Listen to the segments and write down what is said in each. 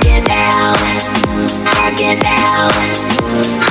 you want me? Why don't you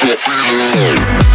switch.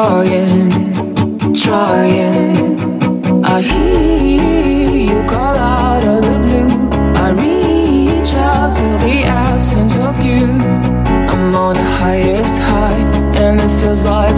Trying, trying. I hear you call out of the blue. I reach out, feel the absence of you. I'm on the highest high, and it feels like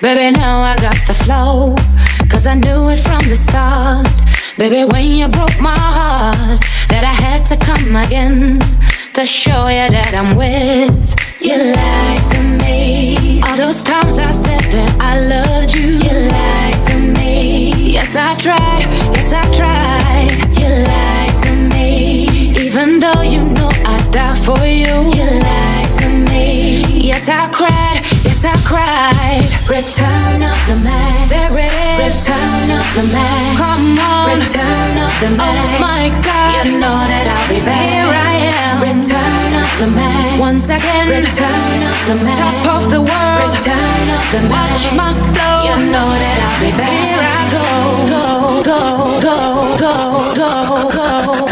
baby, now I got the flow. Cause I knew it from the start. Baby, when you broke my heart, that I had to come again to show you that I'm with. the man, top of the world. Return of the man. Watch my flow. You know that I'll be back. Here I go, go, go, go, go, go, go.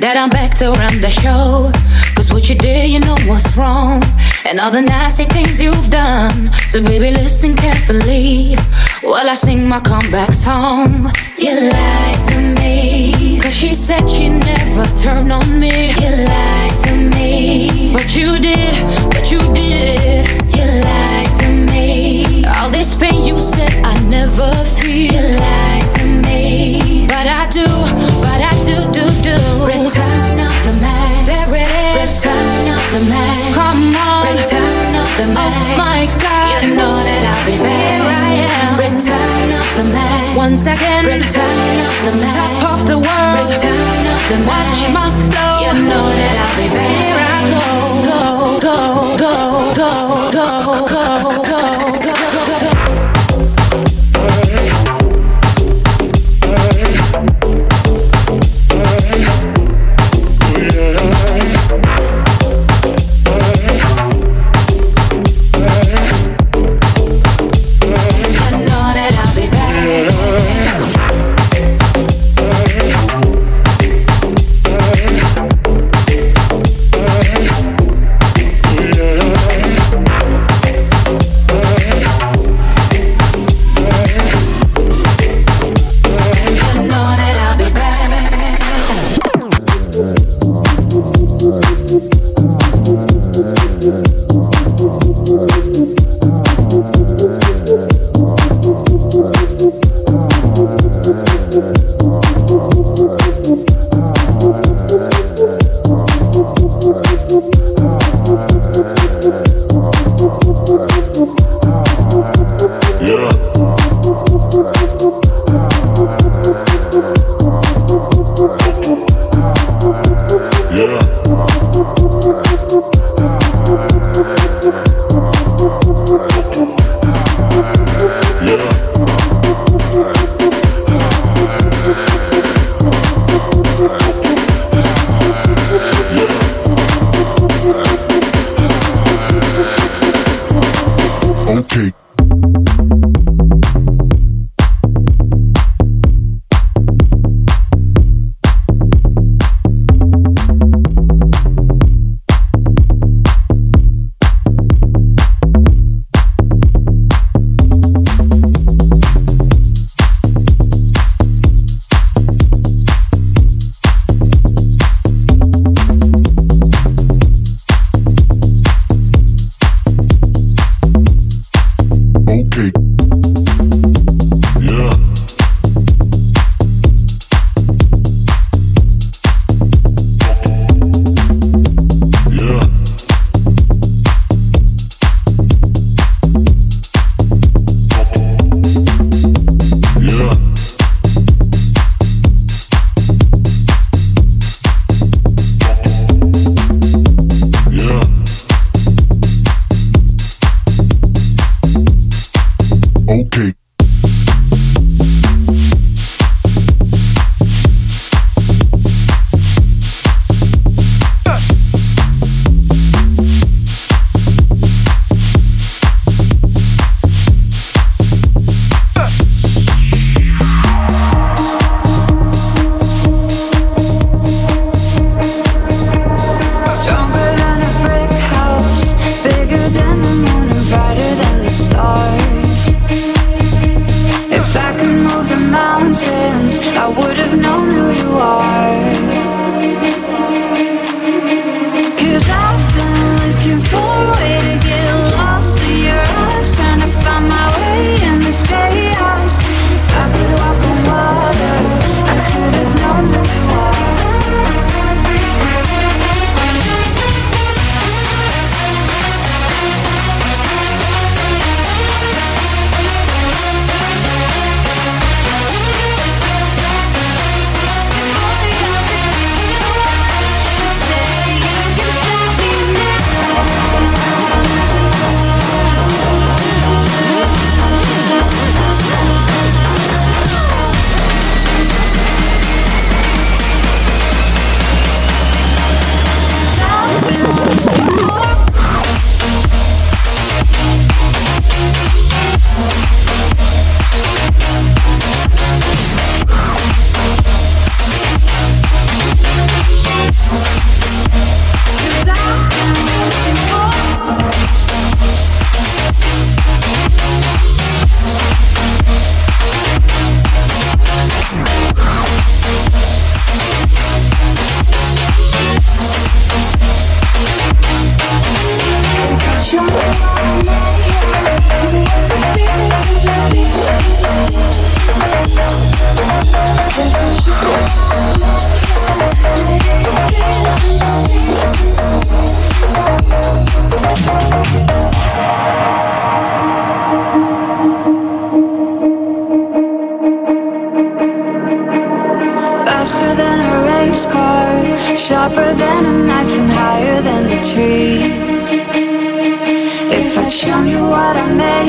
That I'm back to run the show. Cause what you did, you know what's wrong. And all the nasty things you've done. So, baby, listen carefully while I sing my comeback song. You lied to me. Cause she said she'd never turn on me. You lied to me. But you did, but you did. You lied to me. All this pain you said I never feel. You lied to me. But I do, but I do, do, do. Return of the man. There it is. Return of the man. Come on. Return of the oh man. Oh my God. You know that I'll be there. Here I am. Return of the man. Once again. Return of the man. Top of the world. Return of the man. Watch my flow. You know that I'll be there. Here I. Go, go, go, go, go, go, go,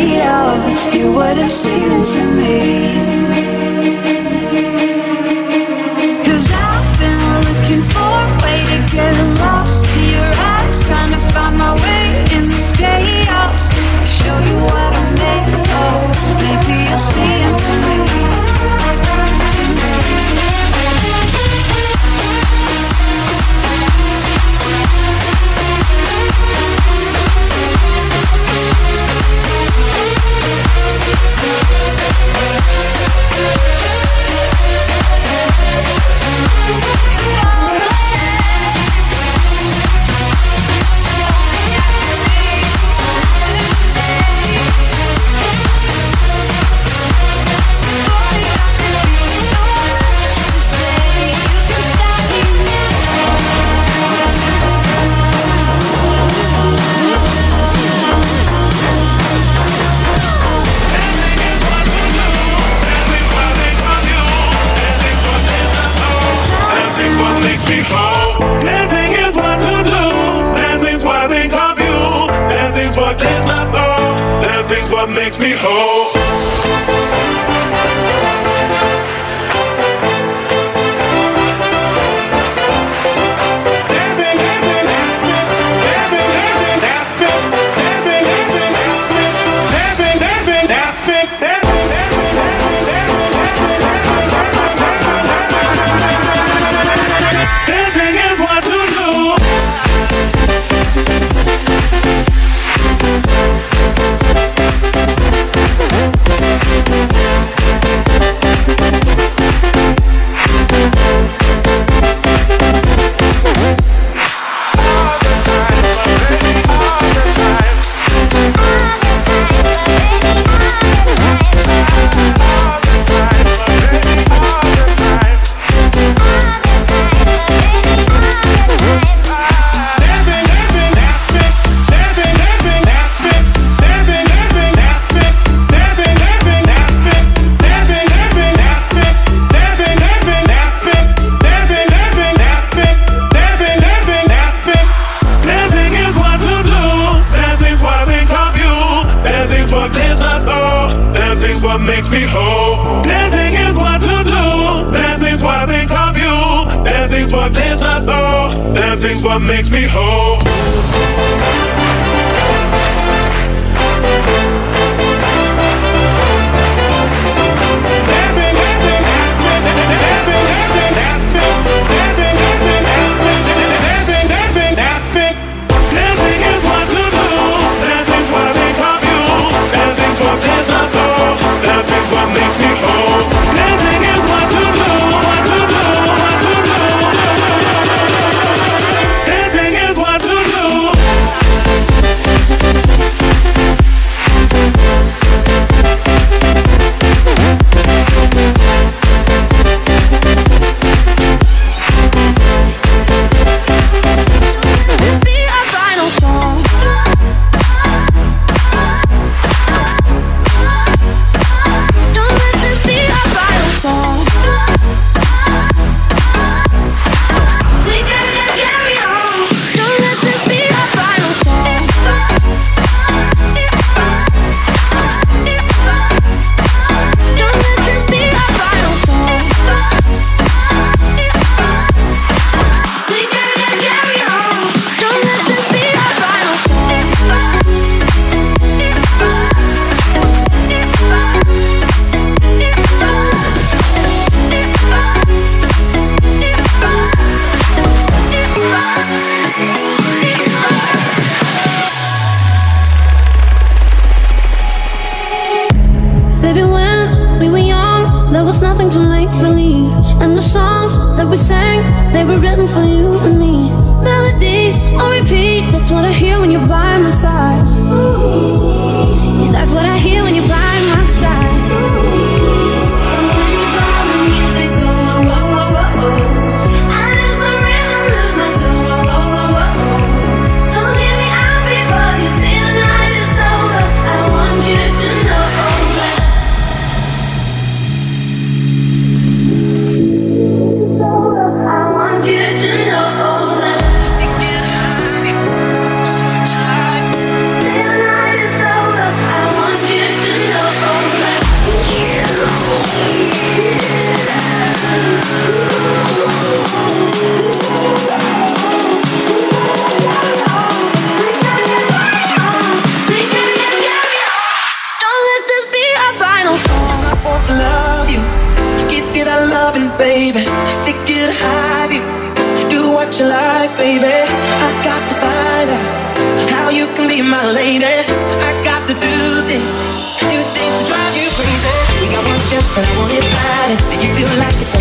I'm of, you would have seen into me.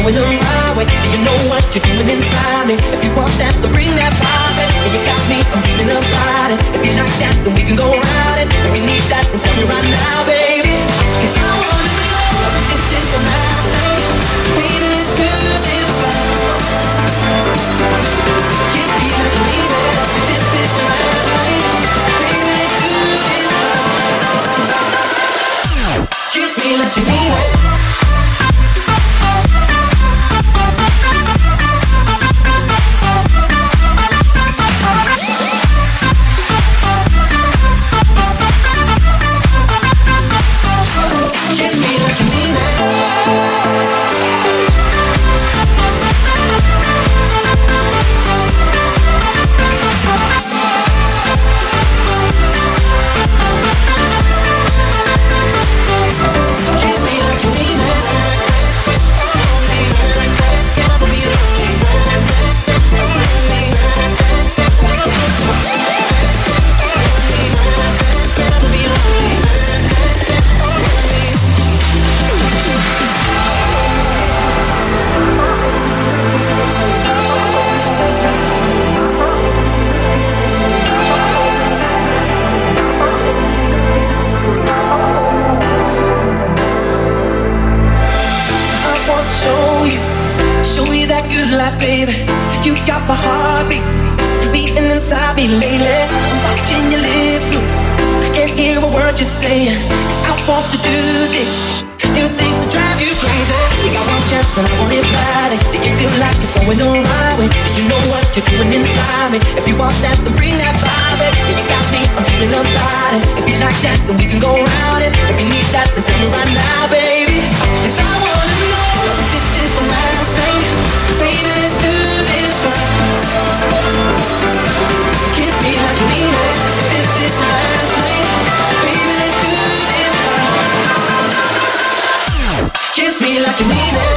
Going right way? Do you know what you're doing inside me? If you want that, then bring that body. If you got me, I'm dreaming about it. If you like that, then we can go around it. If you need that, then tell me right now, baby. Cause I know baby. You got my heartbeat beating inside me lately. I'm watching your lips move. I can't hear a word you're saying. Cause I want to do things, do things to drive you crazy. We got one chance and I want it bad. Do you feel like it's going the right way? You know what you're doing inside me? If you want that, then bring that vibe. If you got me, I'm dreaming about it. If you like that, then we can go around it. If you need that, then tell me right now, baby. Cause I wanna know if this is the last thing. Baby, like you need it.